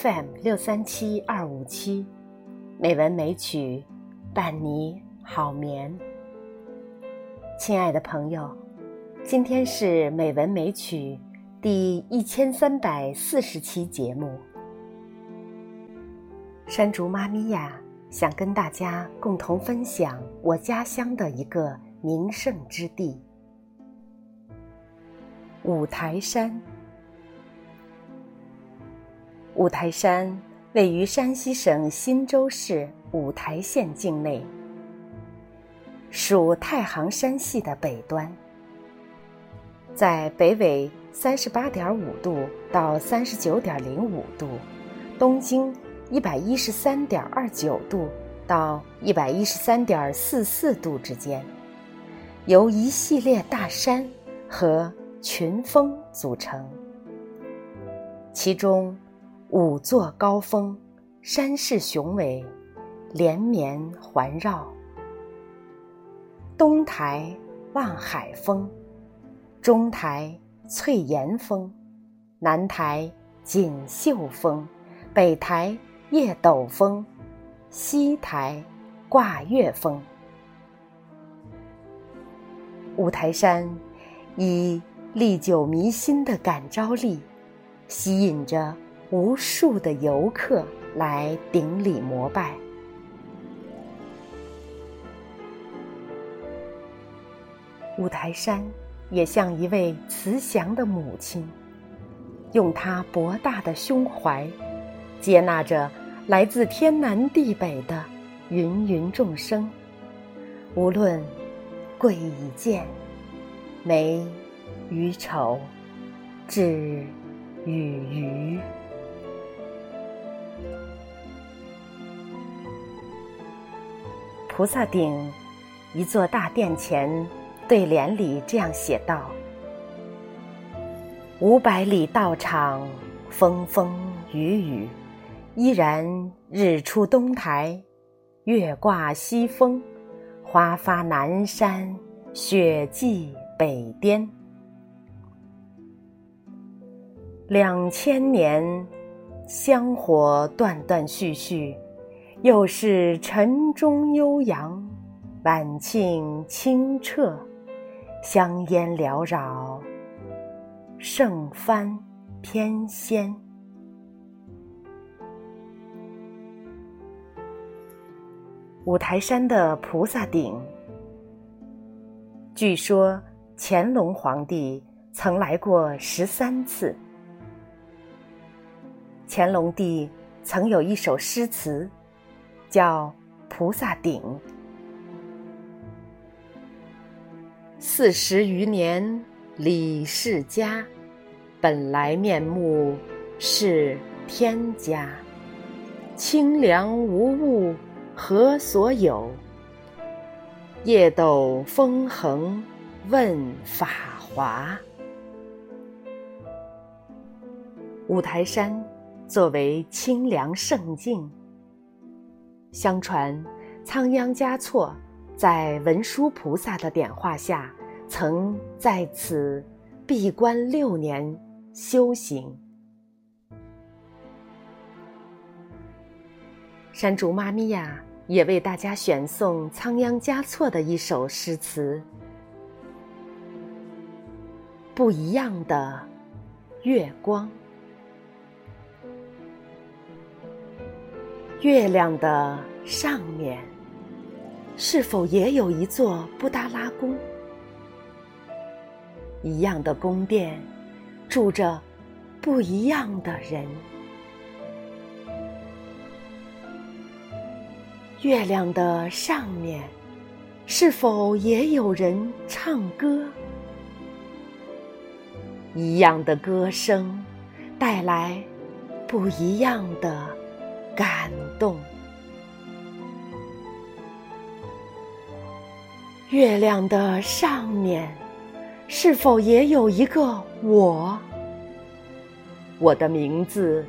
FM 六三七二五七，美文美曲，伴你好眠。亲爱的朋友，今天是美文美曲第一千三百四十期节目。山竹妈咪呀，想跟大家共同分享我家乡的一个名胜之地——五台山。五台山位于山西省忻州市五台县境内，属太行山系的北端，在北纬三十八点五度到三十九点零五度，东经一百一十三点二九度到一百一十三点四四度之间，由一系列大山和群峰组成，其中。五座高峰，山势雄伟，连绵环绕。东台望海峰，中台翠岩峰，南台锦绣峰，北台叶斗峰，西台挂月峰。五台山以历久弥新的感召力，吸引着。无数的游客来顶礼膜拜，五台山也像一位慈祥的母亲，用她博大的胸怀，接纳着来自天南地北的芸芸众生，无论贵与贱，美与丑，智与愚。菩萨顶一座大殿前对联里这样写道：“五百里道场，风风雨雨，依然日出东台，月挂西峰，花发南山，雪霁北巅。两千年，香火断断续续。”又是晨钟悠扬，晚庆清澈，香烟缭绕，圣幡翩跹。五台山的菩萨顶，据说乾隆皇帝曾来过十三次。乾隆帝曾有一首诗词。叫菩萨顶，四十余年李世家，本来面目是天家，清凉无物何所有？夜斗风横问法华。五台山作为清凉胜境。相传，仓央嘉措在文殊菩萨的点化下，曾在此闭关六年修行。山竹妈咪呀，也为大家选送仓央嘉措的一首诗词：不一样的月光。月亮的上面，是否也有一座布达拉宫？一样的宫殿，住着不一样的人。月亮的上面，是否也有人唱歌？一样的歌声，带来不一样的。感月亮的上面，是否也有一个我？我的名字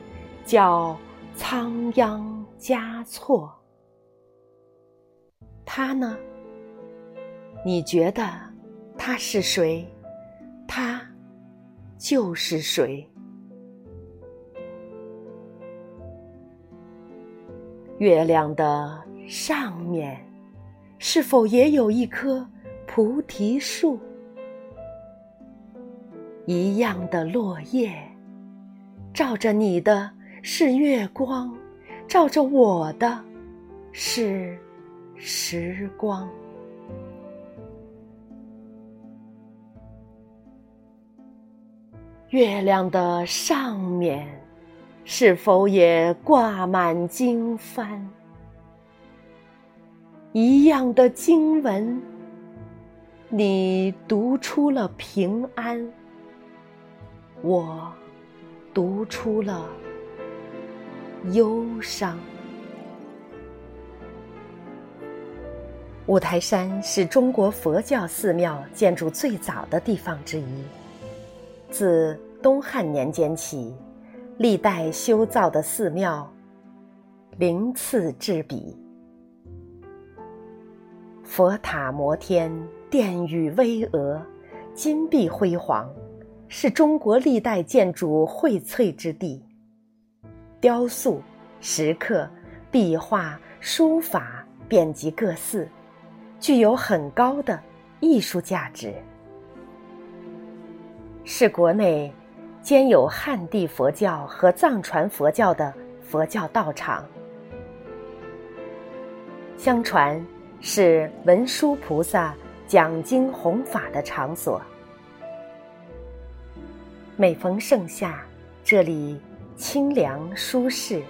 叫仓央嘉措。他呢？你觉得他是谁？他就是谁？月亮的上面，是否也有一棵菩提树？一样的落叶，照着你的是月光，照着我的是时光。月亮的上面，是否也挂满经幡？一样的经文，你读出了平安，我读出了忧伤。五台山是中国佛教寺庙建筑最早的地方之一。自东汉年间起，历代修造的寺庙，鳞次栉比，佛塔摩天，殿宇巍峨，金碧辉煌，是中国历代建筑荟萃之地。雕塑、石刻、壁画、书法遍及各寺，具有很高的艺术价值。是国内兼有汉地佛教和藏传佛教的佛教道场。相传是文殊菩萨讲经弘法的场所。每逢盛夏，这里清凉舒适。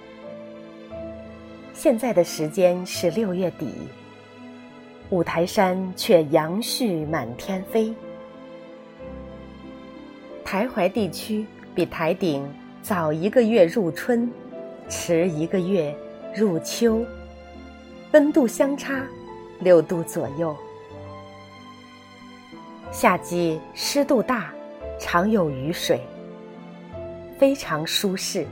现在的时间是六月底，五台山却杨絮满天飞。台怀地区比台顶早一个月入春，迟一个月入秋，温度相差六度左右。夏季湿度大，常有雨水，非常舒适。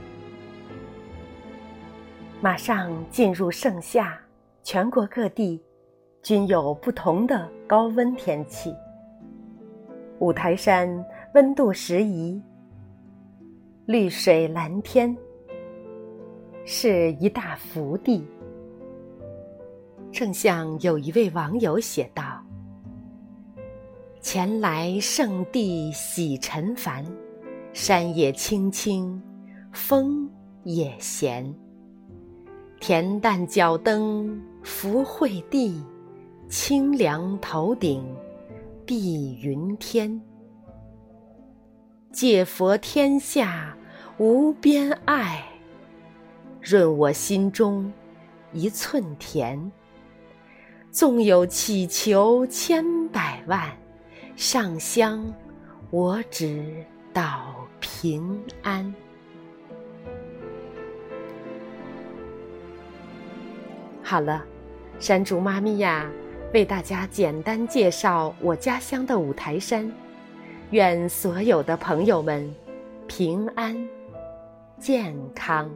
马上进入盛夏，全国各地均有不同的高温天气。五台山。温度适宜，绿水蓝天，是一大福地。正像有一位网友写道：“前来圣地洗尘凡，山也青青，风也闲。恬淡脚蹬福慧地，清凉头顶碧云天。”借佛天下无边爱，润我心中一寸田。纵有祈求千百万，上香我只道平安。好了，山竹妈咪呀，为大家简单介绍我家乡的五台山。愿所有的朋友们平安健康。